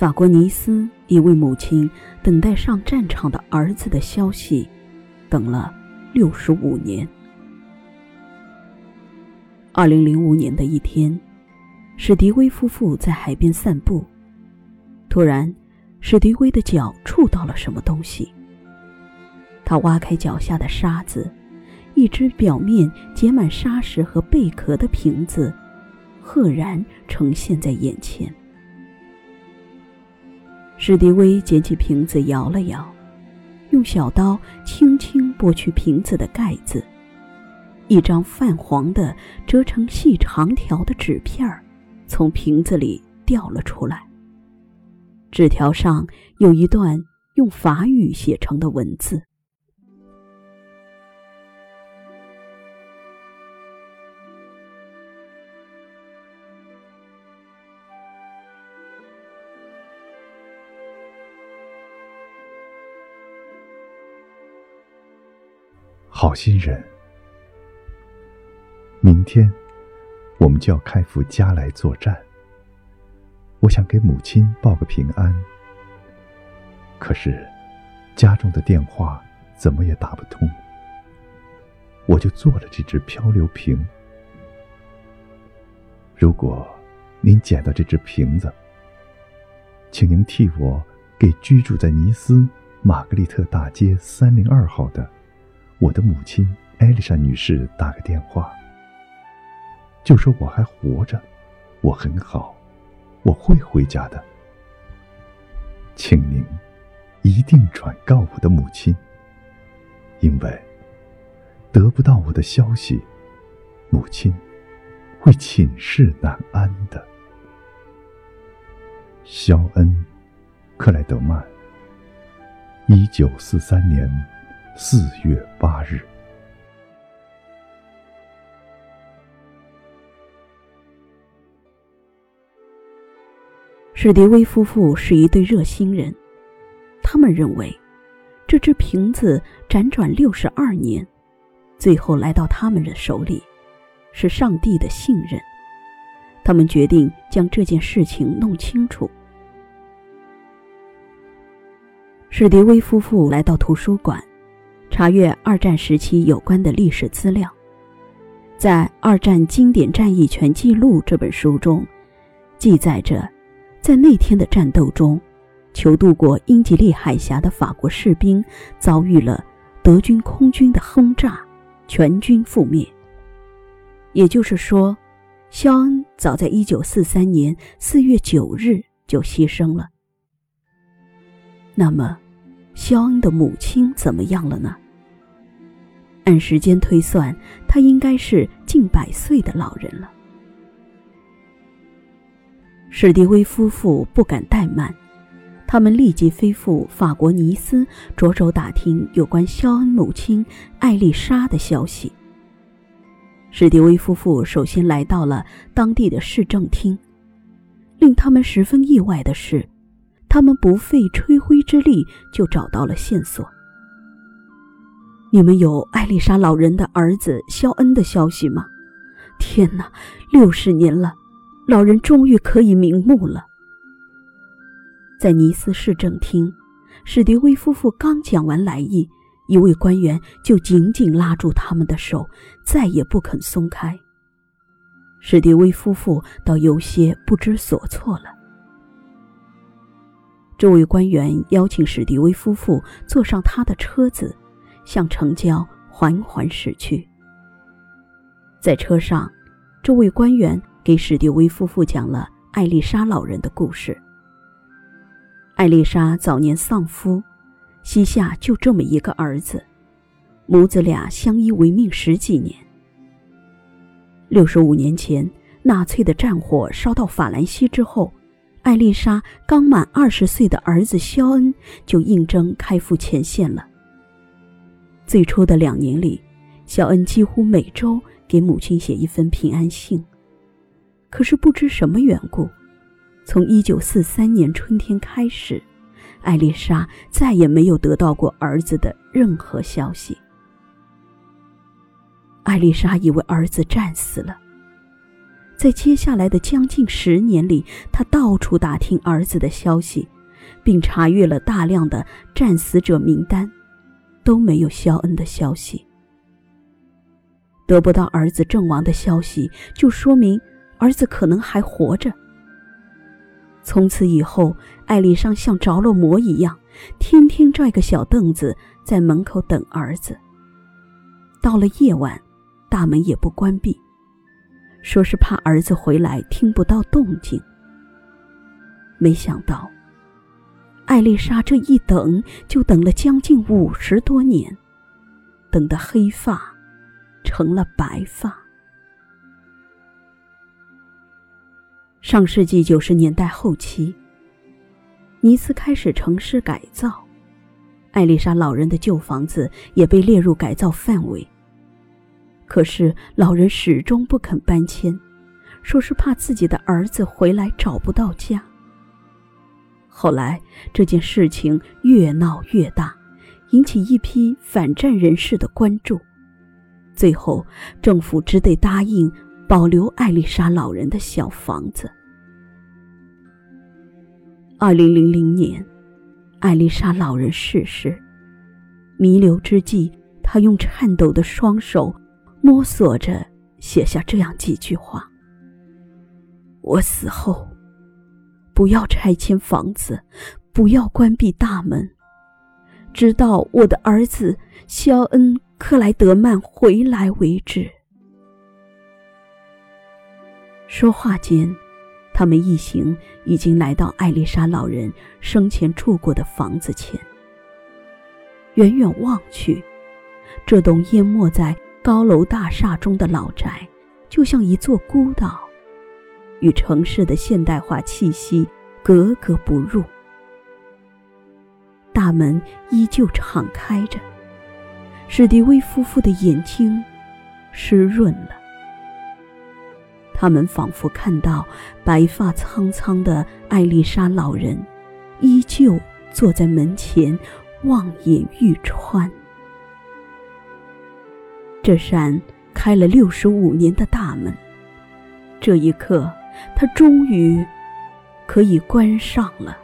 法国尼斯一位母亲等待上战场的儿子的消息，等了六十五年。二零零五年的一天，史迪威夫妇在海边散步，突然，史迪威的脚触到了什么东西。他挖开脚下的沙子，一只表面结满沙石和贝壳的瓶子，赫然呈现在眼前。史迪威捡起瓶子，摇了摇，用小刀轻轻剥去瓶子的盖子。一张泛黄的、折成细长条的纸片儿，从瓶子里掉了出来。纸条上有一段用法语写成的文字：“好心人。”明天，我们就要开赴加来作战。我想给母亲报个平安，可是家中的电话怎么也打不通。我就做了这只漂流瓶。如果您捡到这只瓶子，请您替我给居住在尼斯玛格丽特大街三零二号的我的母亲艾丽莎女士打个电话。就说我还活着，我很好，我会回家的。请您一定转告我的母亲，因为得不到我的消息，母亲会寝食难安的。肖恩·克莱德曼，一九四三年四月八日。史迪威夫妇是一对热心人，他们认为，这只瓶子辗转六十二年，最后来到他们的手里，是上帝的信任。他们决定将这件事情弄清楚。史迪威夫妇来到图书馆，查阅二战时期有关的历史资料。在《二战经典战役全记录》这本书中，记载着。在那天的战斗中，求渡过英吉利海峡的法国士兵遭遇了德军空军的轰炸，全军覆灭。也就是说，肖恩早在1943年4月9日就牺牲了。那么，肖恩的母亲怎么样了呢？按时间推算，她应该是近百岁的老人了。史迪威夫妇不敢怠慢，他们立即飞赴法国尼斯，着手打听有关肖恩母亲艾丽莎的消息。史迪威夫妇首先来到了当地的市政厅，令他们十分意外的是，他们不费吹灰之力就找到了线索。你们有艾丽莎老人的儿子肖恩的消息吗？天哪，六十年了！老人终于可以瞑目了。在尼斯市政厅，史迪威夫妇刚讲完来意，一位官员就紧紧拉住他们的手，再也不肯松开。史迪威夫妇倒有些不知所措了。这位官员邀请史迪威夫妇坐上他的车子，向城郊缓缓驶去。在车上，这位官员。给史蒂威夫妇讲了艾丽莎老人的故事。艾丽莎早年丧夫，膝下就这么一个儿子，母子俩相依为命十几年。六十五年前，纳粹的战火烧到法兰西之后，艾丽莎刚满二十岁的儿子肖恩就应征开赴前线了。最初的两年里，肖恩几乎每周给母亲写一封平安信。可是不知什么缘故，从一九四三年春天开始，艾丽莎再也没有得到过儿子的任何消息。艾丽莎以为儿子战死了，在接下来的将近十年里，他到处打听儿子的消息，并查阅了大量的战死者名单，都没有肖恩的消息。得不到儿子阵亡的消息，就说明儿子可能还活着。从此以后，艾丽莎像着了魔一样，天天拽个小凳子在门口等儿子。到了夜晚，大门也不关闭，说是怕儿子回来听不到动静。没想到，艾丽莎这一等就等了将近五十多年，等得黑发成了白发。上世纪九十年代后期，尼斯开始城市改造，艾丽莎老人的旧房子也被列入改造范围。可是老人始终不肯搬迁，说是怕自己的儿子回来找不到家。后来这件事情越闹越大，引起一批反战人士的关注，最后政府只得答应。保留艾丽莎老人的小房子。二零零零年，艾丽莎老人逝世，弥留之际，她用颤抖的双手摸索着写下这样几句话：“我死后，不要拆迁房子，不要关闭大门，直到我的儿子肖恩·克莱德曼回来为止。”说话间，他们一行已经来到艾丽莎老人生前住过的房子前。远远望去，这栋淹没在高楼大厦中的老宅，就像一座孤岛，与城市的现代化气息格格不入。大门依旧敞开着，史迪威夫妇的眼睛湿润了。他们仿佛看到白发苍苍的艾丽莎老人，依旧坐在门前，望眼欲穿。这扇开了六十五年的大门，这一刻，它终于可以关上了。